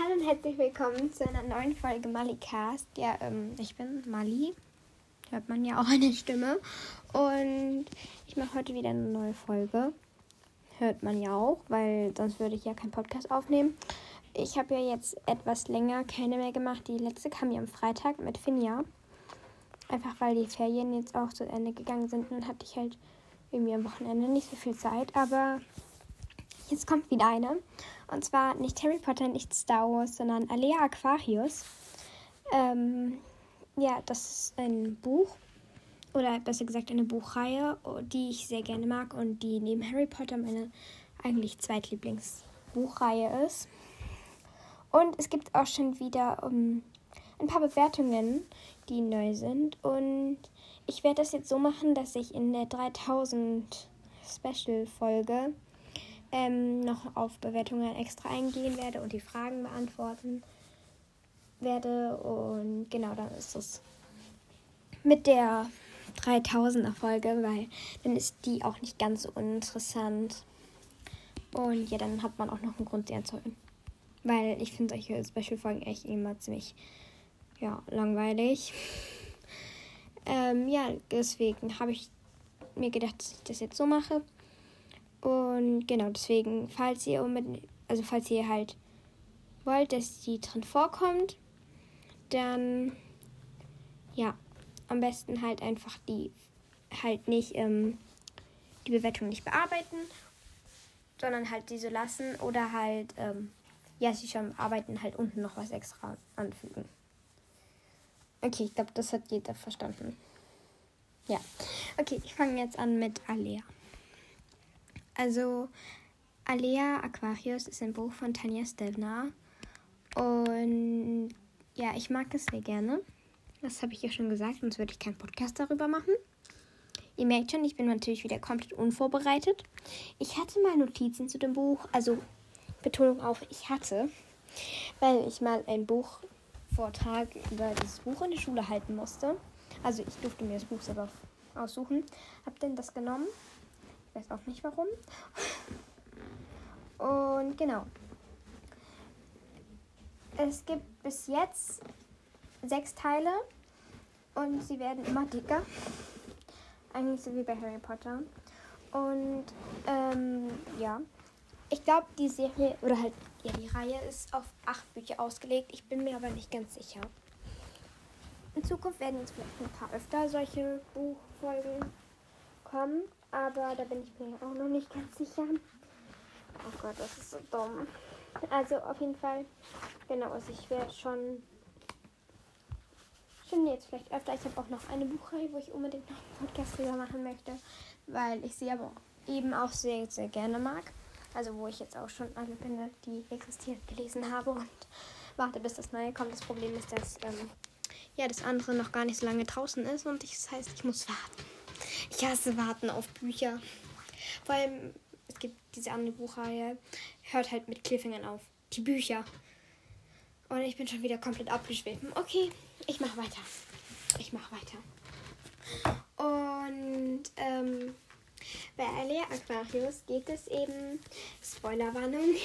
Hallo und herzlich willkommen zu einer neuen Folge Malicast. Ja, ähm, ich bin Mali. Hört man ja auch eine Stimme. Und ich mache heute wieder eine neue Folge. Hört man ja auch, weil sonst würde ich ja keinen Podcast aufnehmen. Ich habe ja jetzt etwas länger keine mehr gemacht. Die letzte kam ja am Freitag mit Finja. Einfach weil die Ferien jetzt auch zu Ende gegangen sind. Dann hatte ich halt irgendwie am Wochenende nicht so viel Zeit. Aber jetzt kommt wieder eine. Und zwar nicht Harry Potter, nicht Star Wars, sondern Alea Aquarius. Ähm, ja, das ist ein Buch. Oder besser gesagt eine Buchreihe, die ich sehr gerne mag und die neben Harry Potter meine eigentlich Zweitlieblingsbuchreihe ist. Und es gibt auch schon wieder um, ähm, ein paar Bewertungen, die neu sind. Und ich werde das jetzt so machen, dass ich in der 3000 Special-Folge ähm, noch auf Bewertungen extra eingehen werde und die Fragen beantworten werde. Und genau, dann ist es mit der 3000er Folge, weil dann ist die auch nicht ganz so uninteressant. Und ja, dann hat man auch noch einen Grund, sie anzuhören. Weil ich finde solche Special-Folgen echt immer ziemlich ja, langweilig. Ähm, ja, deswegen habe ich mir gedacht, dass ich das jetzt so mache. Und genau, deswegen, falls ihr unbedingt, also falls ihr halt wollt, dass die drin vorkommt, dann ja, am besten halt einfach die halt nicht ähm, die Bewertung nicht bearbeiten, sondern halt diese lassen oder halt ähm, ja, sie schon arbeiten, halt unten noch was extra anfügen. Okay, ich glaube, das hat jeder verstanden. Ja. Okay, ich fange jetzt an mit Alea. Also, Alea Aquarius ist ein Buch von Tanja Stevner. Und ja, ich mag es sehr gerne. Das habe ich ja schon gesagt, sonst würde ich keinen Podcast darüber machen. Ihr merkt schon, ich bin natürlich wieder komplett unvorbereitet. Ich hatte mal Notizen zu dem Buch, also Betonung auf ich hatte, weil ich mal ein Buchvortrag über dieses Buch in der Schule halten musste. Also ich durfte mir das Buch selber aussuchen. Hab denn das genommen weiß auch nicht warum. Und genau. Es gibt bis jetzt sechs Teile und sie werden immer dicker. Eigentlich so wie bei Harry Potter. Und ähm, ja, ich glaube, die Serie oder halt ja, die Reihe ist auf acht Bücher ausgelegt. Ich bin mir aber nicht ganz sicher. In Zukunft werden jetzt vielleicht ein paar öfter solche Buchfolgen kommen. Aber da bin ich mir auch noch nicht ganz sicher. Oh Gott, das ist so dumm. Also auf jeden Fall, genau, also ich werde schon, schon jetzt vielleicht öfter. Ich habe auch noch eine Buchreihe, wo ich unbedingt noch einen Podcast drüber machen möchte, weil ich sie aber eben auch sehr, sehr gerne mag. Also wo ich jetzt auch schon alle Bände, die existieren, gelesen habe und warte, bis das neue kommt. Das Problem ist, dass ähm, ja das andere noch gar nicht so lange draußen ist und ich, das heißt, ich muss warten. Ich hasse Warten auf Bücher. Vor allem, es gibt diese andere Buchreihe, hört halt mit Cliffhangern auf. Die Bücher. Und ich bin schon wieder komplett abgeschwitzt. Okay, ich mach weiter. Ich mach weiter. Und ähm, bei Alea Aquarius geht es eben, Spoilerwarnung,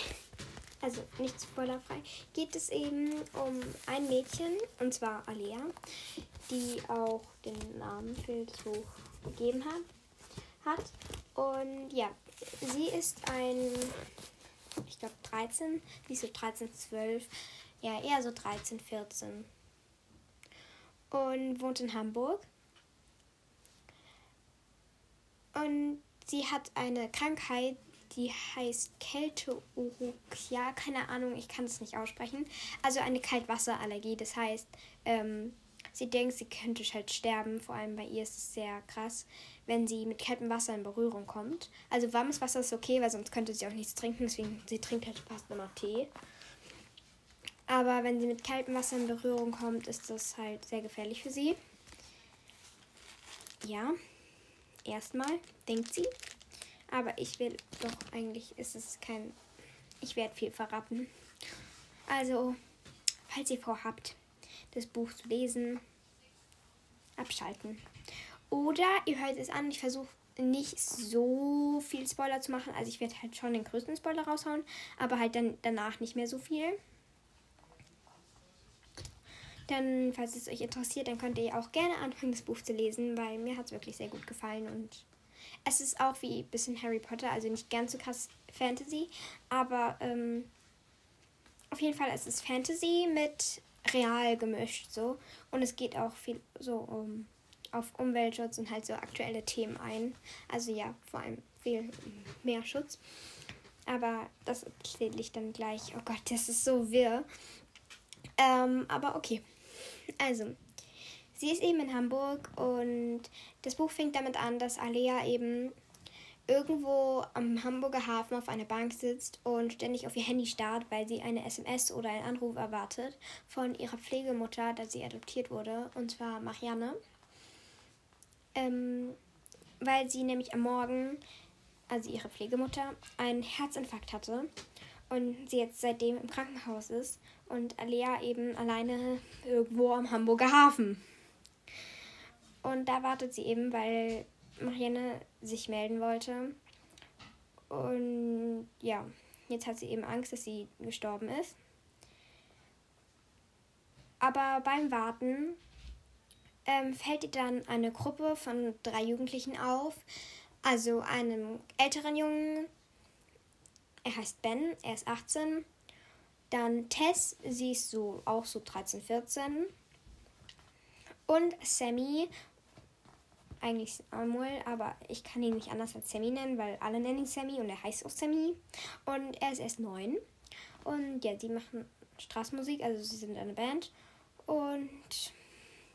also nicht spoilerfrei, geht es eben um ein Mädchen, und zwar Alea, die auch den Namen für das Buch gegeben hat. Und ja, sie ist ein, ich glaube 13, nicht so 13, 12, ja eher so 13, 14. Und wohnt in Hamburg. Und sie hat eine Krankheit, die heißt Kälteurukia. Keine Ahnung, ich kann es nicht aussprechen. Also eine Kaltwasserallergie. Das heißt, ähm, Sie denkt, sie könnte halt sterben. Vor allem bei ihr ist es sehr krass, wenn sie mit kaltem Wasser in Berührung kommt. Also warmes Wasser ist okay, weil sonst könnte sie auch nichts trinken. Deswegen sie trinkt halt fast immer Tee. Aber wenn sie mit kaltem Wasser in Berührung kommt, ist das halt sehr gefährlich für sie. Ja, erstmal denkt sie. Aber ich will doch eigentlich ist es kein. Ich werde viel verraten. Also, falls ihr vorhabt, das Buch zu lesen, abschalten. Oder ihr hört es an, ich versuche nicht so viel Spoiler zu machen. Also ich werde halt schon den größten Spoiler raushauen, aber halt dann danach nicht mehr so viel. Dann, falls es euch interessiert, dann könnt ihr auch gerne anfangen, das Buch zu lesen, weil mir hat es wirklich sehr gut gefallen und es ist auch wie ein bisschen Harry Potter, also nicht ganz so krass Fantasy, aber ähm, auf jeden Fall es ist Fantasy mit real gemischt so und es geht auch viel so um auf Umweltschutz und halt so aktuelle Themen ein. Also ja, vor allem viel mehr Schutz. Aber das erzähle ich dann gleich. Oh Gott, das ist so wirr. Ähm, aber okay. Also, sie ist eben in Hamburg und das Buch fängt damit an, dass Alea eben irgendwo am Hamburger Hafen auf einer Bank sitzt und ständig auf ihr Handy starrt, weil sie eine SMS oder einen Anruf erwartet von ihrer Pflegemutter, da sie adoptiert wurde, und zwar Marianne. Ähm, weil sie nämlich am Morgen, also ihre Pflegemutter, einen Herzinfarkt hatte und sie jetzt seitdem im Krankenhaus ist und Alea eben alleine irgendwo am Hamburger Hafen. Und da wartet sie eben, weil Marianne sich melden wollte. Und ja, jetzt hat sie eben Angst, dass sie gestorben ist. Aber beim Warten ähm, fällt ihr dann eine Gruppe von drei Jugendlichen auf. Also einem älteren Jungen, er heißt Ben, er ist 18. Dann Tess, sie ist so auch so 13, 14. Und Sammy, eigentlich Samuel, aber ich kann ihn nicht anders als Sammy nennen, weil alle nennen ihn Sammy und er heißt auch Sammy. Und er ist erst neun. Und ja, die machen Straßenmusik, also sie sind eine Band. Und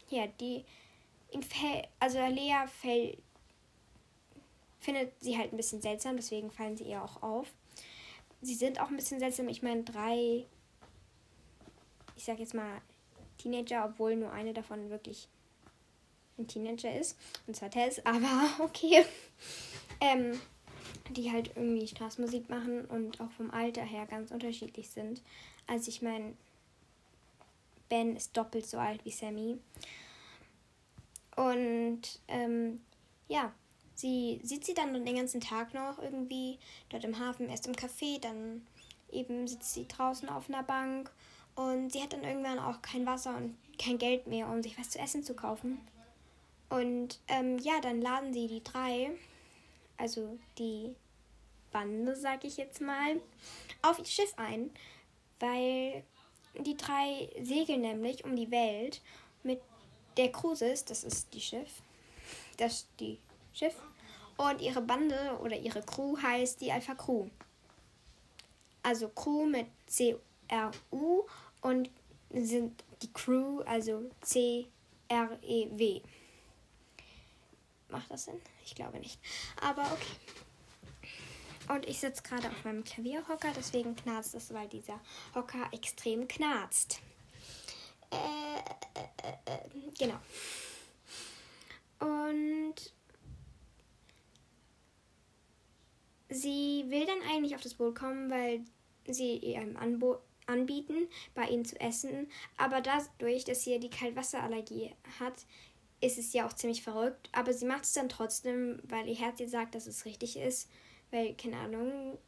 ja, die fällt, also Lea fällt, findet sie halt ein bisschen seltsam, deswegen fallen sie ihr auch auf. Sie sind auch ein bisschen seltsam. Ich meine, drei, ich sag jetzt mal Teenager, obwohl nur eine davon wirklich ein Teenager ist, und zwar Tess, aber okay. Ähm, die halt irgendwie Straßenmusik machen und auch vom Alter her ganz unterschiedlich sind. Also ich meine, Ben ist doppelt so alt wie Sammy. Und ähm, ja, sie sieht sie dann den ganzen Tag noch irgendwie dort im Hafen, erst im Café, dann eben sitzt sie draußen auf einer Bank und sie hat dann irgendwann auch kein Wasser und kein Geld mehr, um sich was zu essen zu kaufen. Und ähm, ja, dann laden sie die drei, also die Bande, sag ich jetzt mal, auf ihr Schiff ein, weil die drei segeln nämlich um die Welt mit der Cruises, das ist die Schiff, das ist die Schiff. Und ihre Bande oder ihre Crew heißt die Alpha Crew. Also Crew mit C-R-U und sind die Crew, also C-R-E-W. Macht das Sinn? Ich glaube nicht. Aber okay. Und ich sitze gerade auf meinem Klavierhocker, deswegen knarzt es, weil dieser Hocker extrem knarzt. Äh, äh, äh, genau. Und sie will dann eigentlich auf das Boot kommen, weil sie ihr Anbo anbieten, bei ihnen zu essen. Aber dadurch, dass sie die Kaltwasserallergie hat, ist es ja auch ziemlich verrückt. Aber sie macht es dann trotzdem, weil ihr Herz ihr sagt, dass es richtig ist. Weil, keine Ahnung,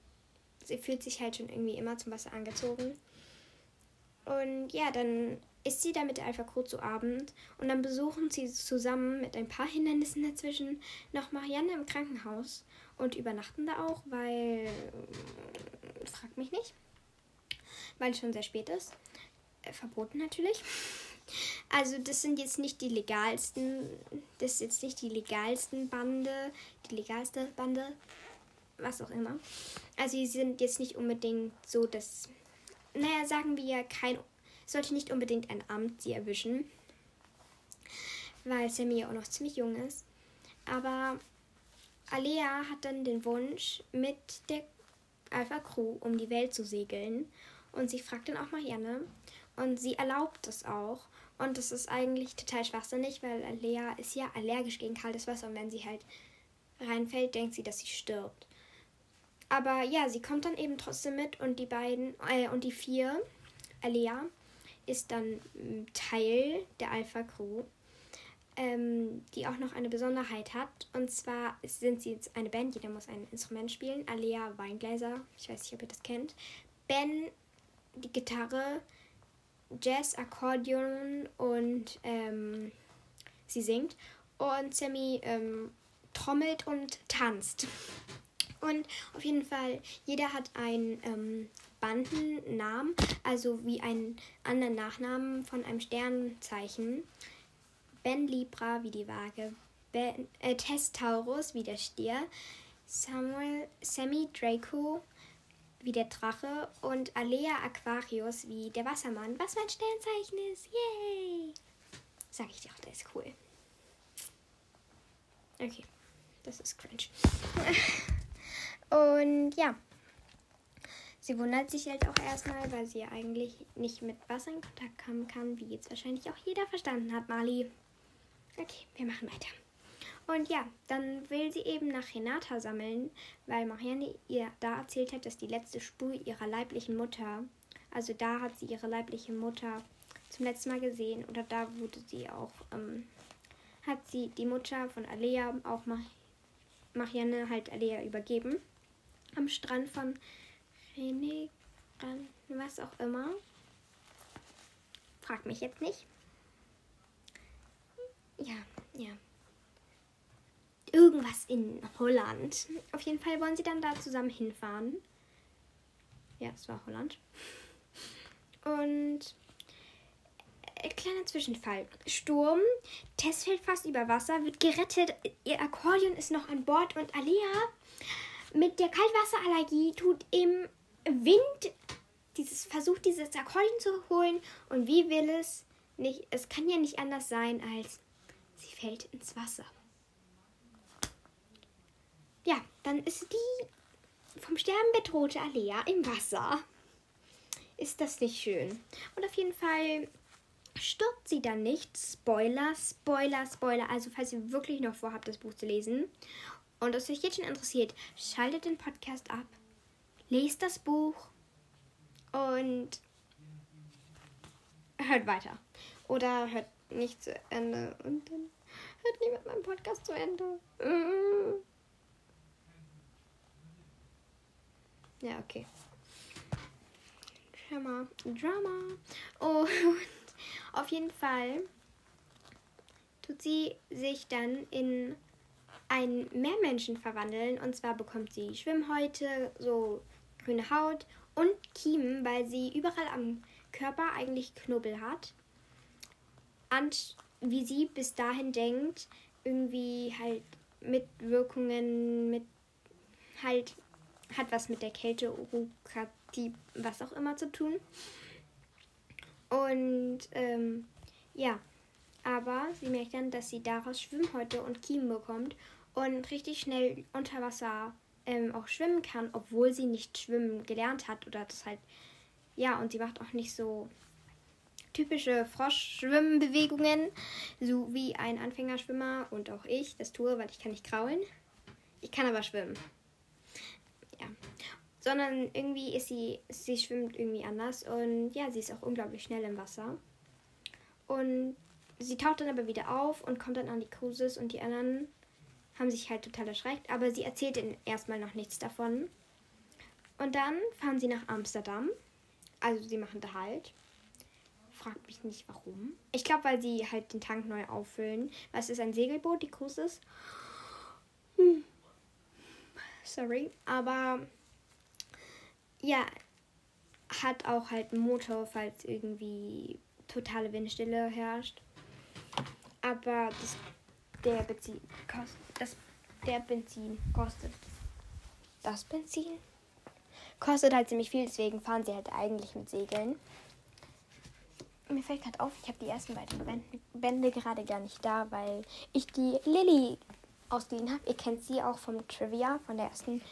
sie fühlt sich halt schon irgendwie immer zum Wasser angezogen. Und ja, dann ist sie dann mit der Alpha Crew zu Abend und dann besuchen sie zusammen mit ein paar Hindernissen dazwischen noch Marianne im Krankenhaus und übernachten da auch, weil frag mich nicht, weil es schon sehr spät ist. Äh, verboten natürlich. Also das sind jetzt nicht die legalsten, das ist jetzt nicht die legalsten Bande, die legalste Bande, was auch immer. Also sie sind jetzt nicht unbedingt so, dass, naja, sagen wir, kein sollte nicht unbedingt ein Amt sie erwischen, weil Sammy ja auch noch ziemlich jung ist. Aber Alea hat dann den Wunsch, mit der Alpha Crew um die Welt zu segeln. Und sie fragt dann auch Marianne. Und sie erlaubt es auch. Und das ist eigentlich total schwachsinnig, weil Alea ist ja allergisch gegen kaltes Wasser. Und wenn sie halt reinfällt, denkt sie, dass sie stirbt. Aber ja, sie kommt dann eben trotzdem mit und die beiden, äh, und die vier, Alea, ist dann mm, Teil der Alpha Crew, ähm, die auch noch eine Besonderheit hat. Und zwar sind sie jetzt eine Band, jeder muss ein Instrument spielen. Alea Weingläser, ich weiß nicht, ob ihr das kennt. Ben die Gitarre, Jazz, Akkordeon und ähm, sie singt. Und Sammy ähm, trommelt und tanzt. Und auf jeden Fall, jeder hat einen ähm, Bandennamen, also wie einen anderen Nachnamen von einem Sternzeichen. Ben Libra wie die Waage, ben, äh, Tess Taurus wie der Stier, Samuel, Sammy Draco wie der Drache und Alea Aquarius wie der Wassermann, was mein Sternzeichen ist. Yay! Sag ich dir auch, der ist cool. Okay, das ist cringe. und ja. Sie wundert sich halt auch erstmal, weil sie ja eigentlich nicht mit Wasser in Kontakt kommen kann, wie jetzt wahrscheinlich auch jeder verstanden hat, Mali. Okay, wir machen weiter. Und ja, dann will sie eben nach Renata sammeln, weil Marianne ihr da erzählt hat, dass die letzte Spur ihrer leiblichen Mutter, also da hat sie ihre leibliche Mutter zum letzten Mal gesehen oder da wurde sie auch, ähm, hat sie die Mutter von Alea auch Marianne halt Alea übergeben. Am Strand von René, was auch immer. Frag mich jetzt nicht. Ja, ja. Irgendwas in Holland. Auf jeden Fall wollen sie dann da zusammen hinfahren. Ja, es war Holland. Und äh, kleiner Zwischenfall. Sturm, Tess fällt fast über Wasser, wird gerettet. Ihr Akkordeon ist noch an Bord und Alea mit der Kaltwasserallergie tut im Wind dieses versucht dieses Akkordeon zu holen und wie will es nicht es kann ja nicht anders sein als sie fällt ins Wasser. Ja, dann ist die vom Sterben bedrohte Alea im Wasser. Ist das nicht schön? Und auf jeden Fall stirbt sie dann nicht. Spoiler, Spoiler, Spoiler. Also falls ihr wirklich noch vorhabt, das Buch zu lesen und es euch jetzt schon interessiert, schaltet den Podcast ab lest das Buch und hört weiter. Oder hört nicht zu Ende und dann hört niemand meinen Podcast zu Ende. Ja, okay. Drama. Drama. Und auf jeden Fall tut sie sich dann in einen Meermenschen verwandeln. Und zwar bekommt sie Schwimmhäute, so grüne Haut und Kiemen, weil sie überall am Körper eigentlich Knubbel hat. Und wie sie bis dahin denkt, irgendwie halt mit Wirkungen, mit halt hat was mit der Kälte, Urukatie, was auch immer zu tun. Und ähm, ja, aber sie merkt dann, dass sie daraus Schwimmhäute und Kiemen bekommt und richtig schnell unter Wasser ähm, auch schwimmen kann, obwohl sie nicht schwimmen gelernt hat oder das halt, ja, und sie macht auch nicht so typische Froschschwimmbewegungen, so wie ein Anfängerschwimmer und auch ich das tue, weil ich kann nicht kraulen. Ich kann aber schwimmen. Sondern irgendwie ist sie, sie schwimmt irgendwie anders und ja, sie ist auch unglaublich schnell im Wasser. Und sie taucht dann aber wieder auf und kommt dann an die Cruises und die anderen haben sich halt total erschreckt, aber sie erzählt ihnen erstmal noch nichts davon. Und dann fahren sie nach Amsterdam. Also sie machen da halt. Fragt mich nicht warum. Ich glaube, weil sie halt den Tank neu auffüllen. Was ist ein Segelboot, die Cruises? Hm. Sorry, aber ja, hat auch halt einen Motor, falls irgendwie totale Windstille herrscht. Aber das der Benzin kostet. Das, der Benzin kostet. Das Benzin kostet halt ziemlich viel, deswegen fahren sie halt eigentlich mit Segeln. Mir fällt gerade auf, ich habe die ersten beiden Bände gerade gar nicht da, weil ich die Lilly ausgeliehen habe. Ihr kennt sie auch vom Trivia, von der ersten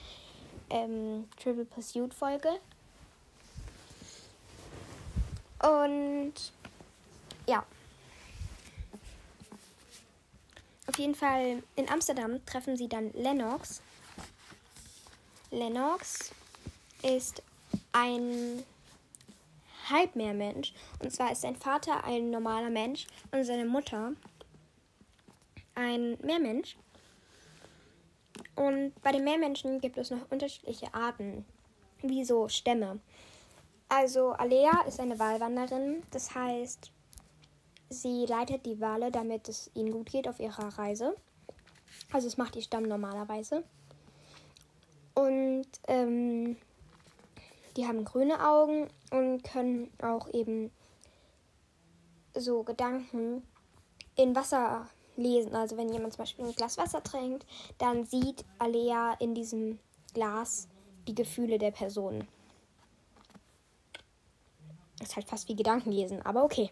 ähm, Trivial Pursuit Folge. Und ja, Auf jeden Fall in Amsterdam treffen sie dann Lennox. Lennox ist ein Halbmeermensch. Und zwar ist sein Vater ein normaler Mensch und seine Mutter ein Meermensch. Und bei den Meermenschen gibt es noch unterschiedliche Arten, wie so Stämme. Also Alea ist eine Wahlwanderin. Das heißt, sie leitet die Wale, damit es ihnen gut geht auf ihrer Reise. Also es macht die Stamm normalerweise. Und ähm, die haben grüne Augen und können auch eben so Gedanken in Wasser lesen. Also wenn jemand zum Beispiel ein Glas Wasser trinkt, dann sieht Alea in diesem Glas die Gefühle der Person. Ist halt fast wie Gedankenlesen, aber okay.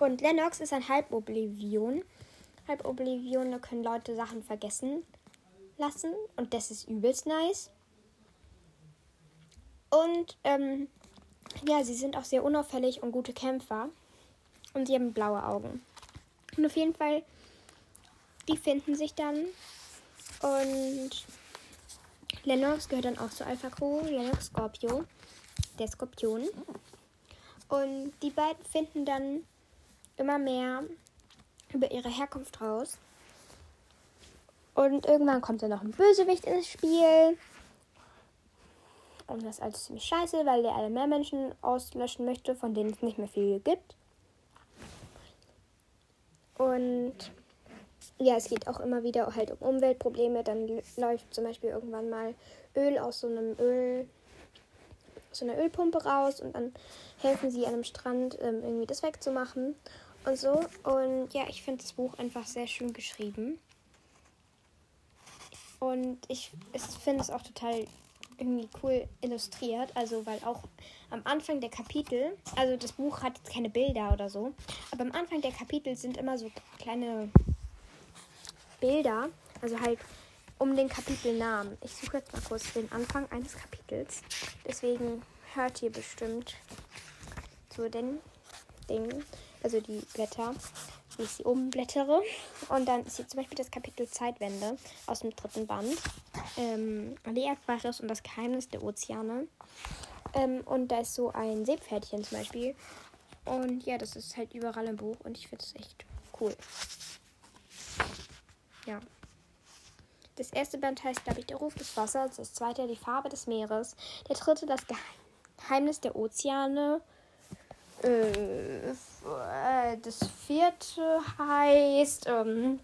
Und Lennox ist ein Halboblivion. Halboblivione können Leute Sachen vergessen lassen und das ist übelst nice. Und ähm, ja, sie sind auch sehr unauffällig und gute Kämpfer. Und sie haben blaue Augen. Und auf jeden Fall, die finden sich dann. Und Lennox gehört dann auch zu Alpha Crew. Lennox Scorpio, der Skorpion. Und die beiden finden dann immer mehr über ihre Herkunft raus. Und irgendwann kommt dann noch ein Bösewicht ins Spiel. Und das ist alles ziemlich scheiße, weil der alle mehr Menschen auslöschen möchte, von denen es nicht mehr viel gibt. Und ja, es geht auch immer wieder halt um Umweltprobleme. Dann läuft zum Beispiel irgendwann mal Öl aus so einem Öl, so einer Ölpumpe raus und dann helfen sie an einem Strand ähm, irgendwie das wegzumachen und so. Und ja, ich finde das Buch einfach sehr schön geschrieben. Und ich finde es auch total irgendwie cool illustriert. Also, weil auch am Anfang der Kapitel, also das Buch hat jetzt keine Bilder oder so, aber am Anfang der Kapitel sind immer so kleine Bilder, also halt um den Kapitelnamen. Ich suche jetzt mal kurz den Anfang eines Kapitels. Deswegen hört ihr bestimmt zu den Dingen, also die Blätter wie ich sie umblättere. Und dann ist hier zum Beispiel das Kapitel Zeitwende aus dem dritten Band. Ähm, Ali Aquarius und das Geheimnis der Ozeane. Ähm, und da ist so ein Seepferdchen zum Beispiel. Und ja, das ist halt überall im Buch und ich finde es echt cool. Ja. Das erste Band heißt, glaube ich, der Ruf des Wassers. Das zweite, die Farbe des Meeres. Der dritte, das Geheimnis der Ozeane. Äh, das vierte heißt, ähm,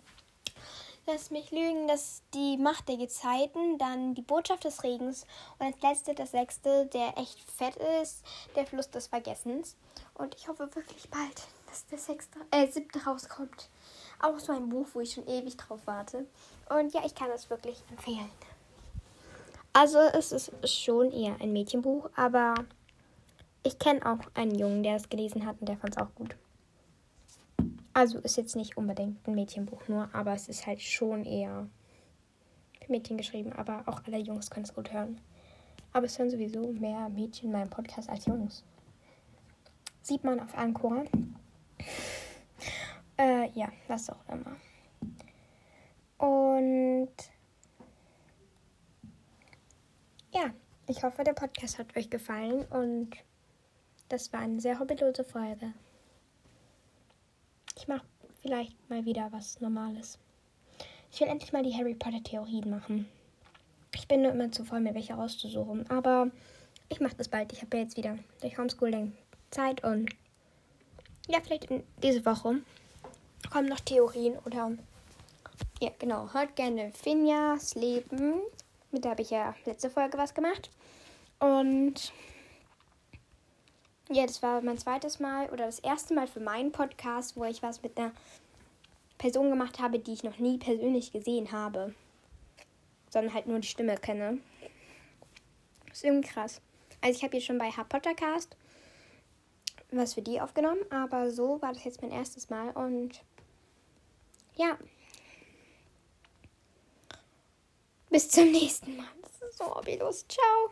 lass mich lügen, dass die Macht der Gezeiten, dann die Botschaft des Regens und das letzte, das sechste, der echt fett ist, der Fluss des Vergessens. Und ich hoffe wirklich bald, dass der sechste, äh, siebte rauskommt. Auch so ein Buch, wo ich schon ewig drauf warte. Und ja, ich kann das wirklich empfehlen. Also es ist schon eher ein Mädchenbuch, aber ich kenne auch einen Jungen, der es gelesen hat und der fand es auch gut. Also ist jetzt nicht unbedingt ein Mädchenbuch nur, aber es ist halt schon eher für Mädchen geschrieben. Aber auch alle Jungs können es gut hören. Aber es hören sowieso mehr Mädchen in meinem Podcast als Jungs. Sieht man auf Ancora. Äh, ja, was auch immer. Und ja, ich hoffe, der Podcast hat euch gefallen und das war eine sehr hobbylose Folge. Ich mache vielleicht mal wieder was Normales. Ich will endlich mal die Harry Potter Theorien machen. Ich bin nur immer zu voll, mir welche rauszusuchen. Aber ich mache das bald. Ich habe ja jetzt wieder durch Homeschooling Zeit und ja, vielleicht in diese Woche kommen noch Theorien oder ja, genau. Hört gerne Finjas Leben. Mit der habe ich ja letzte Folge was gemacht. Und ja, das war mein zweites Mal oder das erste Mal für meinen Podcast, wo ich was mit einer Person gemacht habe, die ich noch nie persönlich gesehen habe. Sondern halt nur die Stimme kenne. Das ist irgendwie krass. Also ich habe hier schon bei Harry Potter Cast was für die aufgenommen, aber so war das jetzt mein erstes Mal und ja. Bis zum nächsten Mal. Das ist so hobbylos. Ciao.